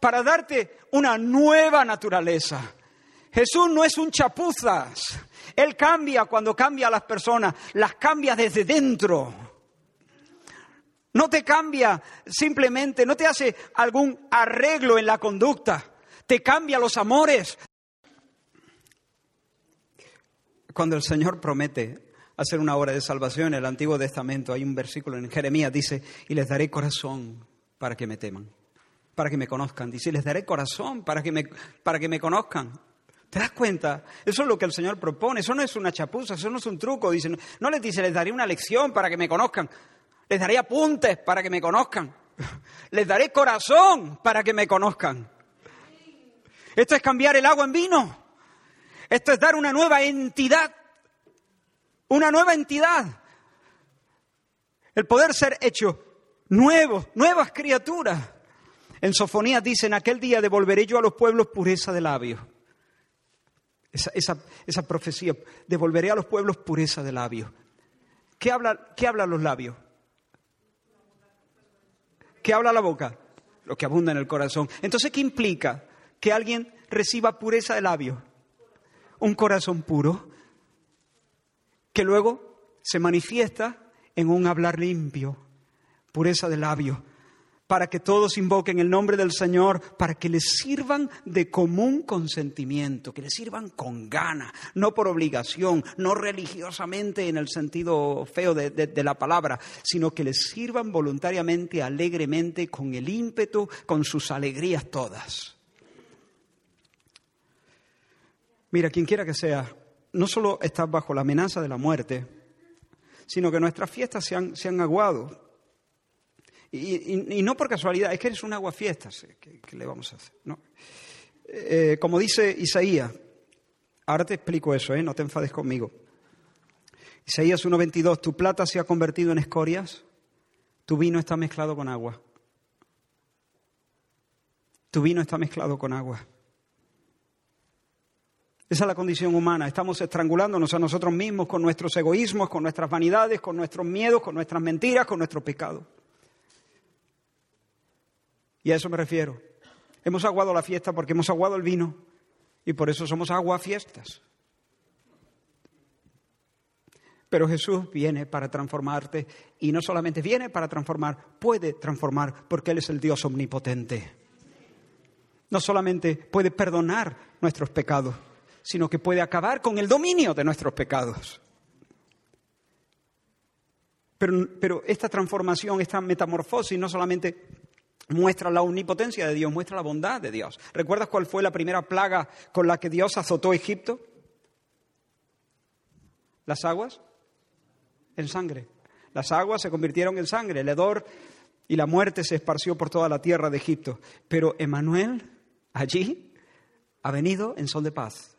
para darte una nueva naturaleza, Jesús no es un chapuzas. Él cambia cuando cambia a las personas, las cambia desde dentro. No te cambia simplemente, no te hace algún arreglo en la conducta, te cambia los amores. Cuando el Señor promete hacer una obra de salvación en el Antiguo Testamento, hay un versículo en Jeremías, dice, y les daré corazón para que me teman, para que me conozcan. Dice, les daré corazón para que me, para que me conozcan. ¿Te das cuenta? Eso es lo que el Señor propone. Eso no es una chapuza, eso no es un truco. Dice, no les dice, les daré una lección para que me conozcan. Les daré apuntes para que me conozcan. Les daré corazón para que me conozcan. Esto es cambiar el agua en vino. Esto es dar una nueva entidad. Una nueva entidad. El poder ser hecho nuevos, nuevas criaturas. En Sofonías dice, en aquel día devolveré yo a los pueblos pureza de labios Esa, esa, profecía, devolveré a los pueblos pureza de labios. ¿Qué habla, ¿Qué hablan los labios? ¿Qué habla la boca? Lo que abunda en el corazón. Entonces, ¿qué implica que alguien reciba pureza de labios? Un corazón puro que luego se manifiesta en un hablar limpio, pureza de labios, para que todos invoquen el nombre del Señor, para que les sirvan de común consentimiento, que les sirvan con gana, no por obligación, no religiosamente en el sentido feo de, la palabra, sino que les sirvan voluntariamente, alegremente, con el ímpetu, con sus alegrías todas. Mira, quien quiera que sea, no solo estás bajo la amenaza de la muerte, sino que nuestras fiestas se han, se han aguado. Y, no por casualidad, es que eres un aguafiestas. ¿Qué, ¿Qué le vamos a hacer? ¿No? Eh, como dice Isaías, ahora te explico eso, ¿eh? no te enfades conmigo. Isaías 1.22, tu plata se ha convertido en escorias, tu vino está mezclado con agua. Tu vino está mezclado con agua. Esa es la condición humana. Estamos estrangulándonos a nosotros mismos con nuestros egoísmos, con nuestras vanidades, con nuestros miedos, con nuestras mentiras, con nuestro pecado. Y a eso me refiero. Hemos aguado la fiesta porque hemos aguado el vino y por eso somos aguafiestas. Pero Jesús viene para transformarte y no solamente viene para transformar, puede transformar porque Él es el Dios omnipotente. No solamente puede perdonar nuestros pecados, sino que puede acabar con el dominio de nuestros pecados. Pero, pero esta transformación, esta metamorfosis no solamente muestra la omnipotencia de Dios, muestra la bondad de Dios. ¿Recuerdas cuál fue la primera plaga con la que Dios azotó Egipto? Las aguas en sangre. Las aguas se convirtieron en sangre, el hedor y la muerte se esparció por toda la tierra de Egipto. Pero Emanuel allí ha venido en son de paz.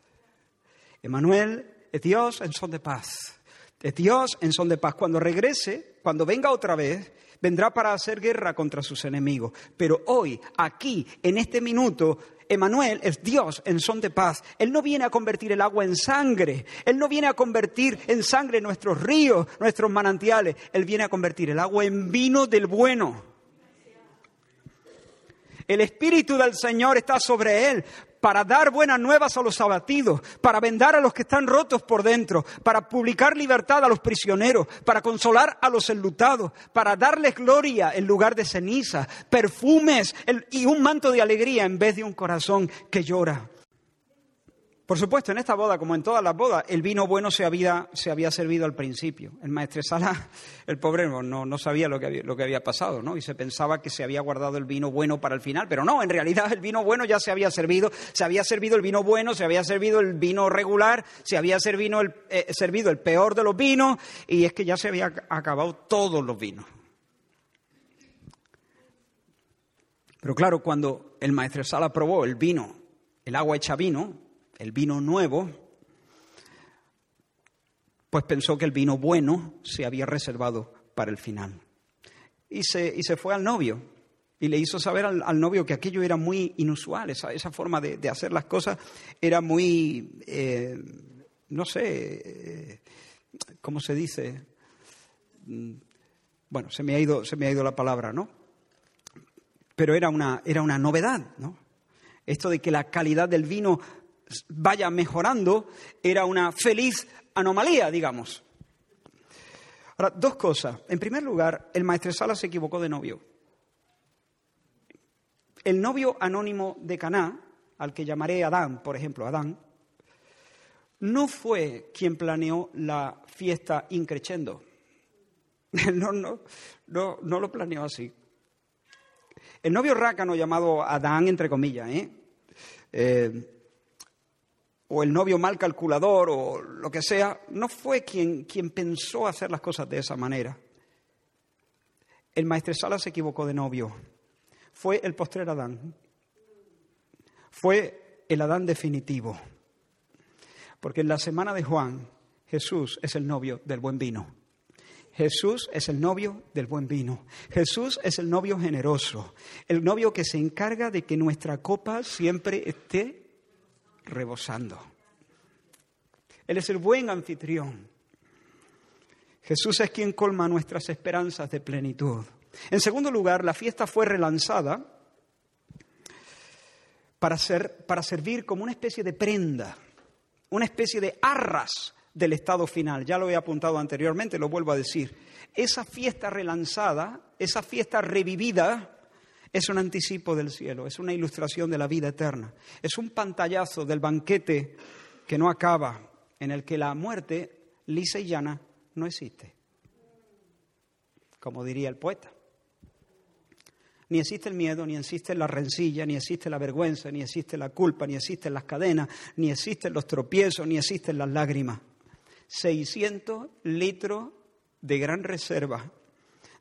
Emanuel es Dios en son de paz. Es Dios en son de paz. Cuando regrese, cuando venga otra vez, vendrá para hacer guerra contra sus enemigos. Pero hoy, aquí, en este minuto, Emanuel es Dios en son de paz. Él no viene a convertir el agua en sangre. Él no viene a convertir en sangre nuestros ríos, nuestros manantiales. Él viene a convertir el agua en vino del bueno. El Espíritu del Señor está sobre él para dar buenas nuevas a los abatidos, para vendar a los que están rotos por dentro, para publicar libertad a los prisioneros, para consolar a los enlutados, para darles gloria en lugar de ceniza, perfumes y un manto de alegría en vez de un corazón que llora. Por supuesto, en esta boda, como en todas las bodas, el vino bueno se había, se había servido al principio. El maestresala, el pobre, no, no sabía lo que, había, lo que había pasado, ¿no? Y se pensaba que se había guardado el vino bueno para el final, pero no, en realidad el vino bueno ya se había servido. Se había servido el vino bueno, se había servido el vino regular, se había servido el, eh, servido el peor de los vinos, y es que ya se había acabado todos los vinos. Pero claro, cuando el maestresala probó el vino, el agua hecha vino, el vino nuevo, pues pensó que el vino bueno se había reservado para el final. Y se, y se fue al novio y le hizo saber al, novio que aquello era muy inusual, esa, esa forma de, hacer las cosas era muy, eh, no sé, eh, ¿cómo se dice? Mm, bueno, se me ha ido, se me ha ido la palabra, ¿no? Pero era una, era una novedad, ¿no? Esto de que la calidad del vino vaya mejorando era una feliz anomalía, digamos. Ahora, dos cosas. En primer lugar, el maestresala se equivocó de novio. El novio anónimo de Caná, al que llamaré Adán, por ejemplo, Adán, no fue quien planeó la fiesta increchendo. No, no, no, no lo planeó así. El novio rácano llamado Adán, entre comillas, ¿eh? eh o el novio mal calculador o lo que sea, no fue quien, quien pensó hacer las cosas de esa manera. El maestresala se equivocó de novio. Fue el postrer Adán. Fue el Adán definitivo. Porque en la semana de Juan, Jesús es el novio del buen vino. Jesús es el novio del buen vino. Jesús es el novio generoso. El novio que se encarga de que nuestra copa siempre esté rebosando. Él es el buen anfitrión. Jesús es quien colma nuestras esperanzas de plenitud. En segundo lugar, la fiesta fue relanzada para, ser, para servir como una especie de prenda, una especie de arras del estado final. Ya lo he apuntado anteriormente, lo vuelvo a decir. Esa fiesta relanzada, esa fiesta revivida, es un anticipo del cielo, es una ilustración de la vida eterna, es un pantallazo del banquete que no acaba, en el que la muerte lisa y llana no existe, como diría el poeta. Ni existe el miedo, ni existe la rencilla, ni existe la vergüenza, ni existe la culpa, ni existen las cadenas, ni existen los tropiezos, ni existen las lágrimas. 600 litros de gran reserva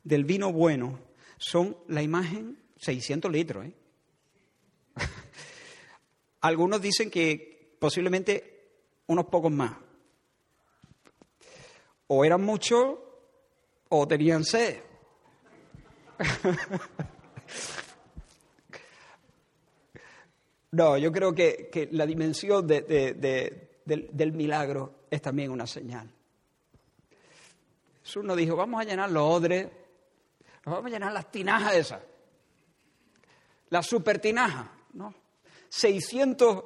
del vino bueno son la imagen, 600 litros, ¿eh? Algunos dicen que posiblemente unos pocos más. O eran muchos o tenían sed. No, yo creo que, la dimensión del, milagro es también una señal. Jesús nos dijo, vamos a llenar los odres, vamos a llenar las tinajas esas, la super tinaja, ¿no? 600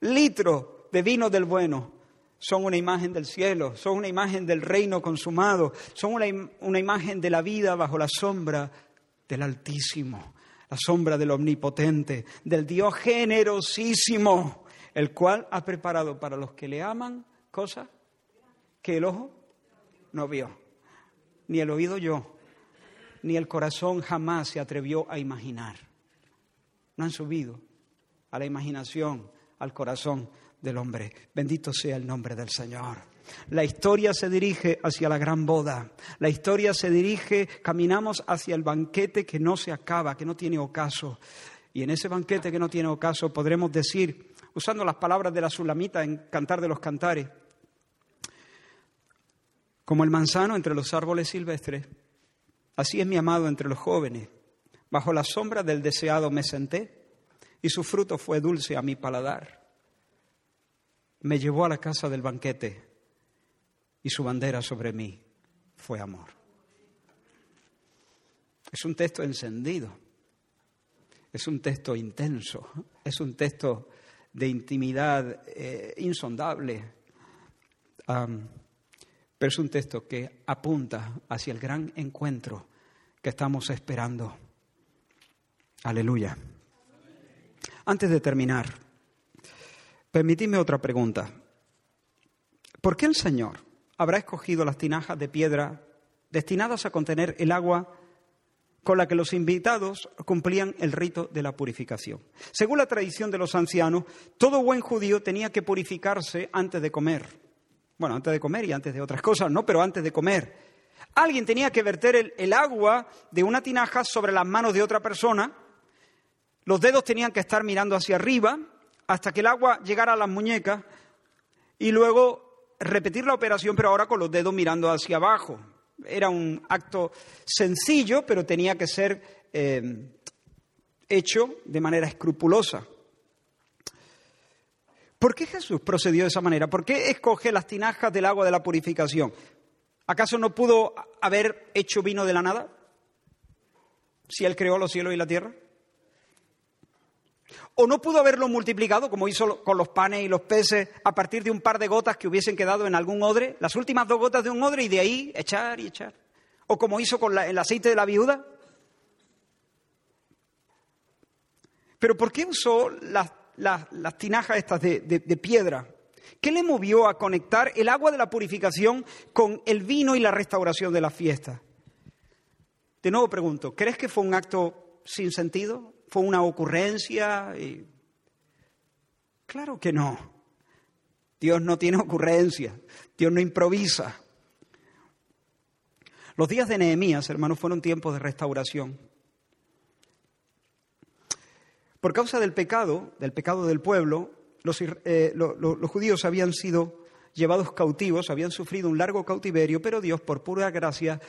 litros de vino del bueno son una imagen del cielo, son una imagen del reino consumado, son una, una imagen de la vida bajo la sombra del Altísimo la sombra del Omnipotente, del Dios generosísimo, el cual ha preparado para los que le aman cosas que el ojo no vio, ni el oído yo, ni el corazón jamás se atrevió a imaginar. No han subido a la imaginación, al corazón del hombre. Bendito sea el nombre del Señor. La historia se dirige hacia la gran boda. La historia se dirige, caminamos hacia el banquete que no se acaba, que no tiene ocaso. Y en ese banquete que no tiene ocaso podremos decir, usando las palabras de la Sulamita en Cantar de los Cantares, como el manzano entre los árboles silvestres, así es mi amado entre los jóvenes. Bajo la sombra del deseado me senté y su fruto fue dulce a mi paladar. Me llevó a la casa del banquete y su bandera sobre mí fue amor. Es un texto encendido, es un texto intenso, es un texto de intimidad eh, insondable, pero es un texto que apunta hacia el gran encuentro que estamos esperando. Aleluya. Antes de terminar, permitidme otra pregunta. ¿Por qué el Señor habrá escogido las tinajas de piedra destinadas a contener el agua con la que los invitados cumplían el rito de la purificación. Según la tradición de los ancianos, todo buen judío tenía que purificarse antes de comer. Bueno, antes de comer y antes de otras cosas, no, pero antes de comer. Alguien tenía que verter el, el agua de una tinaja sobre las manos de otra persona. Los dedos tenían que estar mirando hacia arriba hasta que el agua llegara a las muñecas y luego repetir la operación, pero ahora con los dedos mirando hacia abajo. Era un acto sencillo, pero tenía que ser eh, hecho de manera escrupulosa. ¿Por qué Jesús procedió de esa manera? ¿Por qué escoge las tinajas del agua de la purificación? ¿Acaso no pudo haber hecho vino de la nada? Si Él creó los cielos y la tierra. ¿O no pudo haberlo multiplicado, como hizo con los panes y los peces, a partir de un par de gotas que hubiesen quedado en algún odre? Las últimas dos gotas de un odre y de ahí echar y echar. ¿O como hizo con el aceite de la viuda? ¿Pero por qué usó las, tinajas estas de, piedra? ¿Qué le movió a conectar el agua de la purificación con el vino y la restauración de la fiesta? De nuevo pregunto, ¿crees que fue un acto sin sentido? Una ocurrencia. Claro que no. Dios no tiene ocurrencia, Dios no improvisa. Los días de Nehemías, hermanos, fueron tiempos de restauración. Por causa del pecado, del pecado del pueblo, los, eh, los judíos habían sido llevados cautivos, habían sufrido un largo cautiverio, pero Dios, por pura gracia,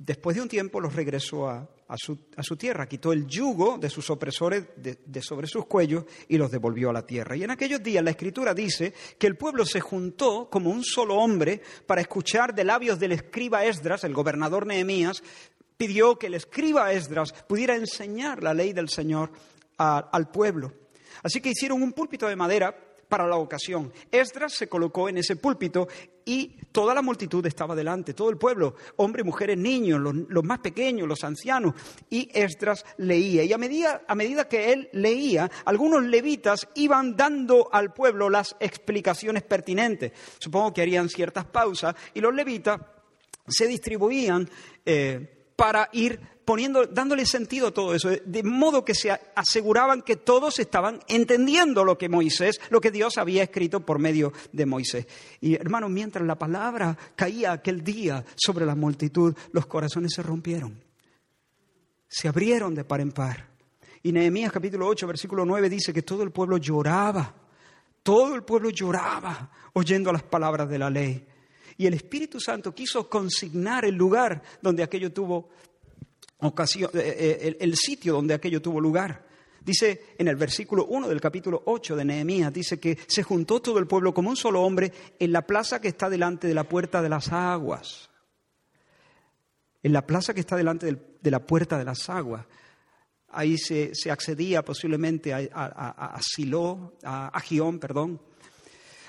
después de un tiempo los regresó a, su, tierra, quitó el yugo de sus opresores de, sobre sus cuellos y los devolvió a la tierra. Y en aquellos días la escritura dice que el pueblo se juntó como un solo hombre para escuchar de labios del escriba Esdras, el gobernador Nehemías, pidió que el escriba Esdras pudiera enseñar la ley del Señor al pueblo. Así que hicieron un púlpito de madera para la ocasión. Esdras se colocó en ese púlpito y toda la multitud estaba delante, todo el pueblo, hombres, mujeres, niños, los, más pequeños, los ancianos. Y Esdras leía. Y a medida, a medida que él leía, algunos levitas iban dando al pueblo las explicaciones pertinentes. Supongo que harían ciertas pausas y los levitas se distribuían eh, para ir poniendo, dándole sentido a todo eso, de modo que se aseguraban que todos estaban entendiendo lo que Moisés, lo que Dios había escrito por medio de Moisés. Y hermanos, mientras la palabra caía aquel día sobre la multitud, los corazones se rompieron, se abrieron de par en par. Y Nehemías capítulo 8, versículo 9 dice que todo el pueblo lloraba, todo el pueblo lloraba oyendo las palabras de la ley. Y el Espíritu Santo quiso consignar el lugar donde aquello tuvo ocasión, eh, eh, el, sitio donde aquello tuvo lugar. Dice en el versículo 1 del capítulo 8 de Nehemías, dice que se juntó todo el pueblo como un solo hombre en la plaza que está delante de la puerta de las aguas. En la plaza que está delante de la puerta de las aguas. Ahí se, accedía posiblemente a, a, a Silo, a, a Gión, perdón.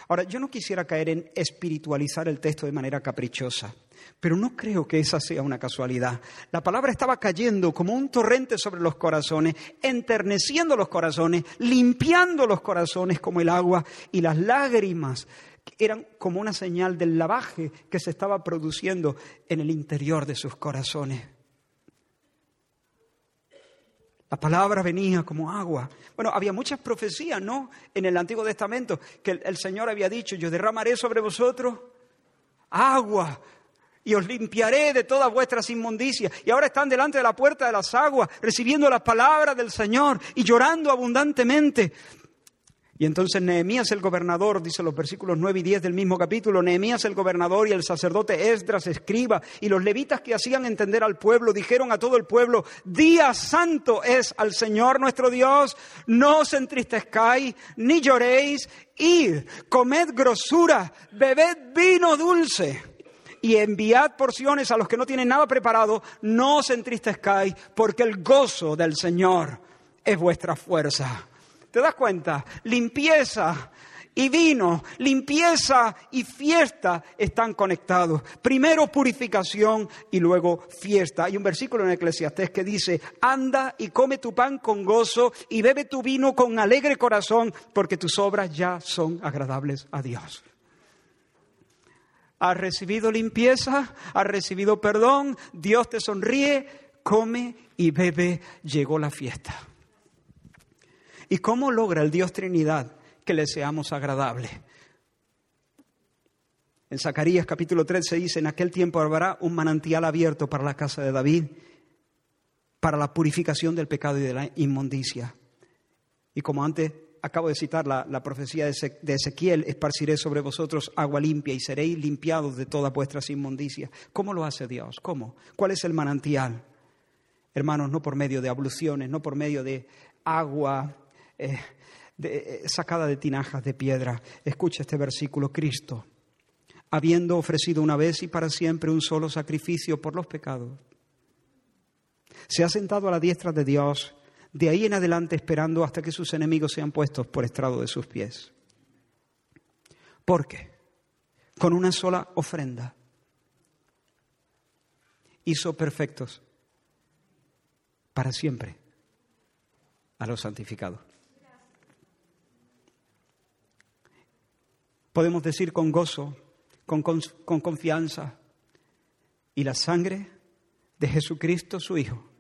Ahora, yo no quisiera caer en espiritualizar el texto de manera caprichosa. Pero no creo que esa sea una casualidad. La palabra estaba cayendo como un torrente sobre los corazones, enterneciendo los corazones, limpiando los corazones como el agua y las lágrimas eran como una señal del lavaje que se estaba produciendo en el interior de sus corazones. La palabra venía como agua. Bueno, había muchas profecías, ¿no? En el Antiguo Testamento que el, Señor había dicho, yo derramaré sobre vosotros agua y os limpiaré de todas vuestras inmundicias. Y ahora están delante de la puerta de las aguas, recibiendo la palabra del Señor y llorando abundantemente. Y entonces Nehemías el gobernador, dice los versículos 9 y 10 del mismo capítulo, Nehemías el gobernador y el sacerdote Esdras escriba y los levitas que hacían entender al pueblo dijeron a todo el pueblo, día santo es al Señor nuestro Dios, no os entristezcáis ni lloréis, id, comed grosura, bebed vino dulce y enviad porciones a los que no tienen nada preparado, no os entristezcáis, porque el gozo del Señor es vuestra fuerza. ¿Te das cuenta? Limpieza y vino, limpieza y fiesta están conectados. Primero purificación y luego fiesta. Hay un versículo en Eclesiastés que dice, anda y come tu pan con gozo y bebe tu vino con alegre corazón, porque tus obras ya son agradables a Dios has recibido limpieza, has recibido perdón, Dios te sonríe, come y bebe, llegó la fiesta. ¿Y cómo logra el Dios Trinidad que le seamos agradables? En Zacarías capítulo 13 dice, en aquel tiempo habrá un manantial abierto para la casa de David, para la purificación del pecado y de la inmundicia. Y como antes acabo de citar la, profecía de Ezequiel, esparciré sobre vosotros agua limpia y seréis limpiados de todas vuestras inmundicias. ¿Cómo lo hace Dios? ¿Cómo? ¿Cuál es el manantial? Hermanos, no por medio de abluciones, no por medio de agua eh, eh, sacada de tinajas de piedra. Escucha este versículo, Cristo, habiendo ofrecido una vez y para siempre un solo sacrificio por los pecados, se ha sentado a la diestra de Dios de ahí en adelante esperando hasta que sus enemigos sean puestos por estrado de sus pies. ¿Por qué? Con una sola ofrenda hizo perfectos para siempre a los santificados. Podemos decir con gozo, con, con confianza, y la sangre de Jesucristo, su Hijo,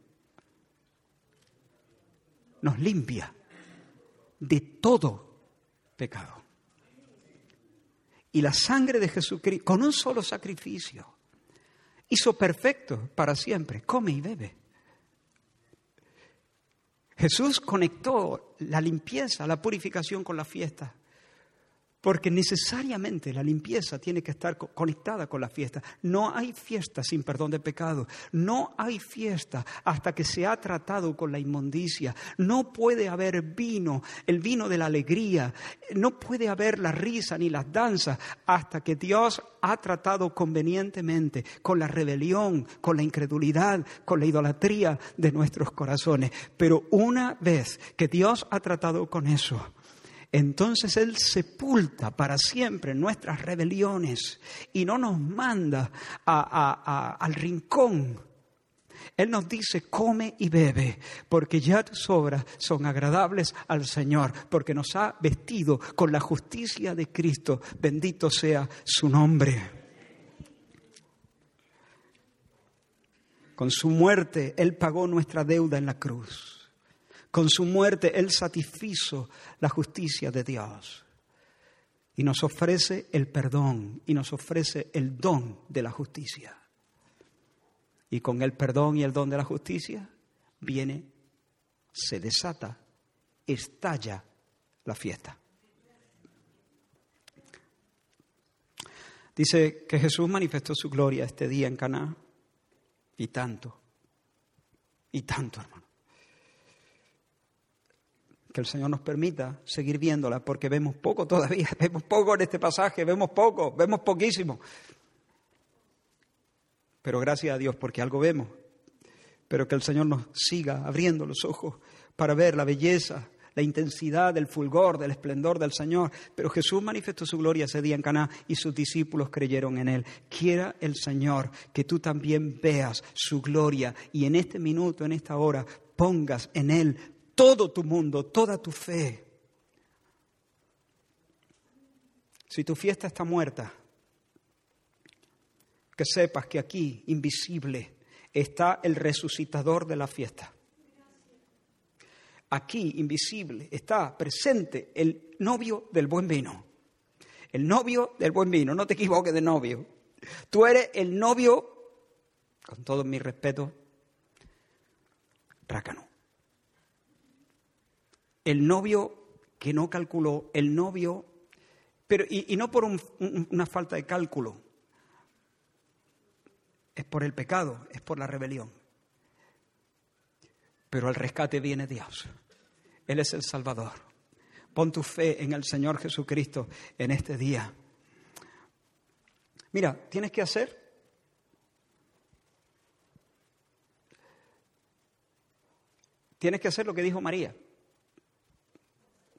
nos limpia de todo pecado. Y la sangre de Jesucristo, con un solo sacrificio, hizo perfecto para siempre. Come y bebe. Jesús conectó la limpieza, la purificación con la fiesta. Porque necesariamente la limpieza tiene que estar conectada con la fiesta. No hay fiesta sin perdón de pecado. No hay fiesta hasta que se ha tratado con la inmundicia. No puede haber vino, el vino de la alegría. No puede haber la risa ni las danzas hasta que Dios ha tratado convenientemente con la rebelión, con la incredulidad, con la idolatría de nuestros corazones. Pero una vez que Dios ha tratado con eso, entonces Él sepulta para siempre nuestras rebeliones y no nos manda al rincón. Él nos dice, come y bebe, porque ya tus obras son agradables al Señor, porque nos ha vestido con la justicia de Cristo. Bendito sea su nombre. Con su muerte, Él pagó nuestra deuda en la cruz. Con su muerte Él satisfizo la justicia de Dios. Y nos ofrece el perdón y nos ofrece el don de la justicia. Y con el perdón y el don de la justicia viene, se desata, estalla la fiesta. Dice que Jesús manifestó su gloria este día en Caná y tanto, y tanto, hermano que el Señor nos permita seguir viéndola, porque vemos poco todavía, vemos poco en este pasaje, vemos poco, vemos poquísimo. Pero gracias a Dios porque algo vemos, pero que el Señor nos siga abriendo los ojos para ver la belleza, la intensidad del fulgor, del esplendor del Señor. Pero Jesús manifestó su gloria ese día en Caná y sus discípulos creyeron en él. Quiera el Señor que tú también veas su gloria y en este minuto, en esta hora, pongas en él todo tu mundo, toda tu fe. Si tu fiesta está muerta, que sepas que aquí, invisible, está el resucitador de la fiesta. Aquí, invisible, está presente el novio del buen vino. El novio del buen vino, no te equivoques de novio. Tú eres el novio, con todo mi respeto, rácano el novio que no calculó, el novio, pero y, no por una falta de cálculo, es por el pecado, es por la rebelión. Pero al rescate viene Dios. Él es el Salvador. Pon tu fe en el Señor Jesucristo en este día. Mira, tienes que hacer Tienes que hacer lo que dijo María.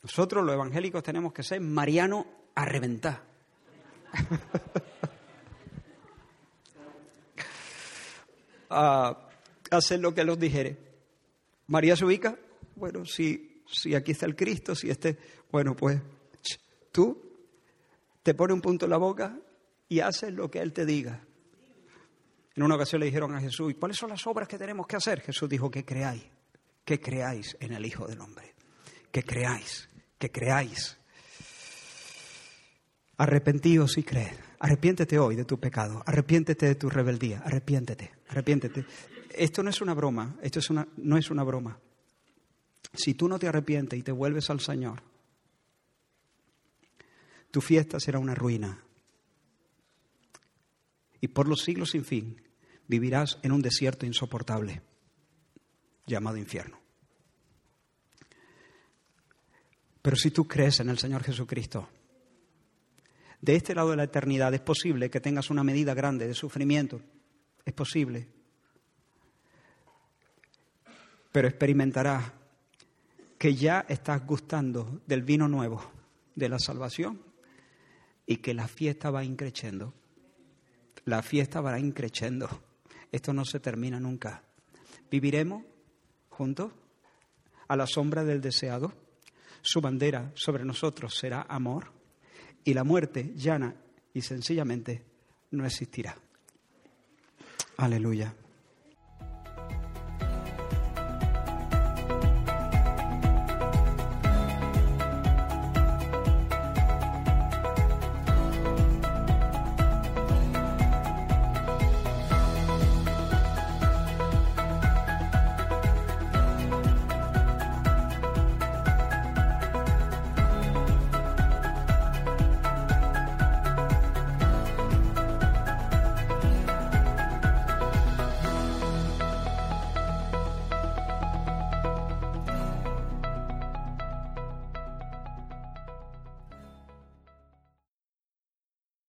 Nosotros los evangélicos tenemos que ser mariano a reventar. hacer lo que los dijere. María se ubica, bueno, si, si aquí está el Cristo, si este, bueno, pues tú te pones un punto en la boca y haces lo que Él te diga. En una ocasión le dijeron a Jesús, ¿y cuáles son las obras que tenemos que hacer? Jesús dijo, que creáis, que creáis en el Hijo del Hombre, que creáis que creáis. Arrepentíos y creed. Arrepiéntete hoy de tu pecado. Arrepiéntete de tu rebeldía. Arrepiéntete. Arrepiéntete. Esto no es una broma. Esto es una, no es una broma. Si tú no te arrepientes y te vuelves al Señor, tu fiesta será una ruina. Y por los siglos sin fin vivirás en un desierto insoportable llamado infierno. Pero si tú crees en el Señor Jesucristo, de este lado de la eternidad es posible que tengas una medida grande de sufrimiento. Es posible. Pero experimentarás que ya estás gustando del vino nuevo, de la salvación, y que la fiesta va increciendo. La fiesta va increciendo. Esto no se termina nunca. Viviremos juntos a la sombra del deseado su bandera sobre nosotros será amor y la muerte llana y sencillamente no existirá. Aleluya.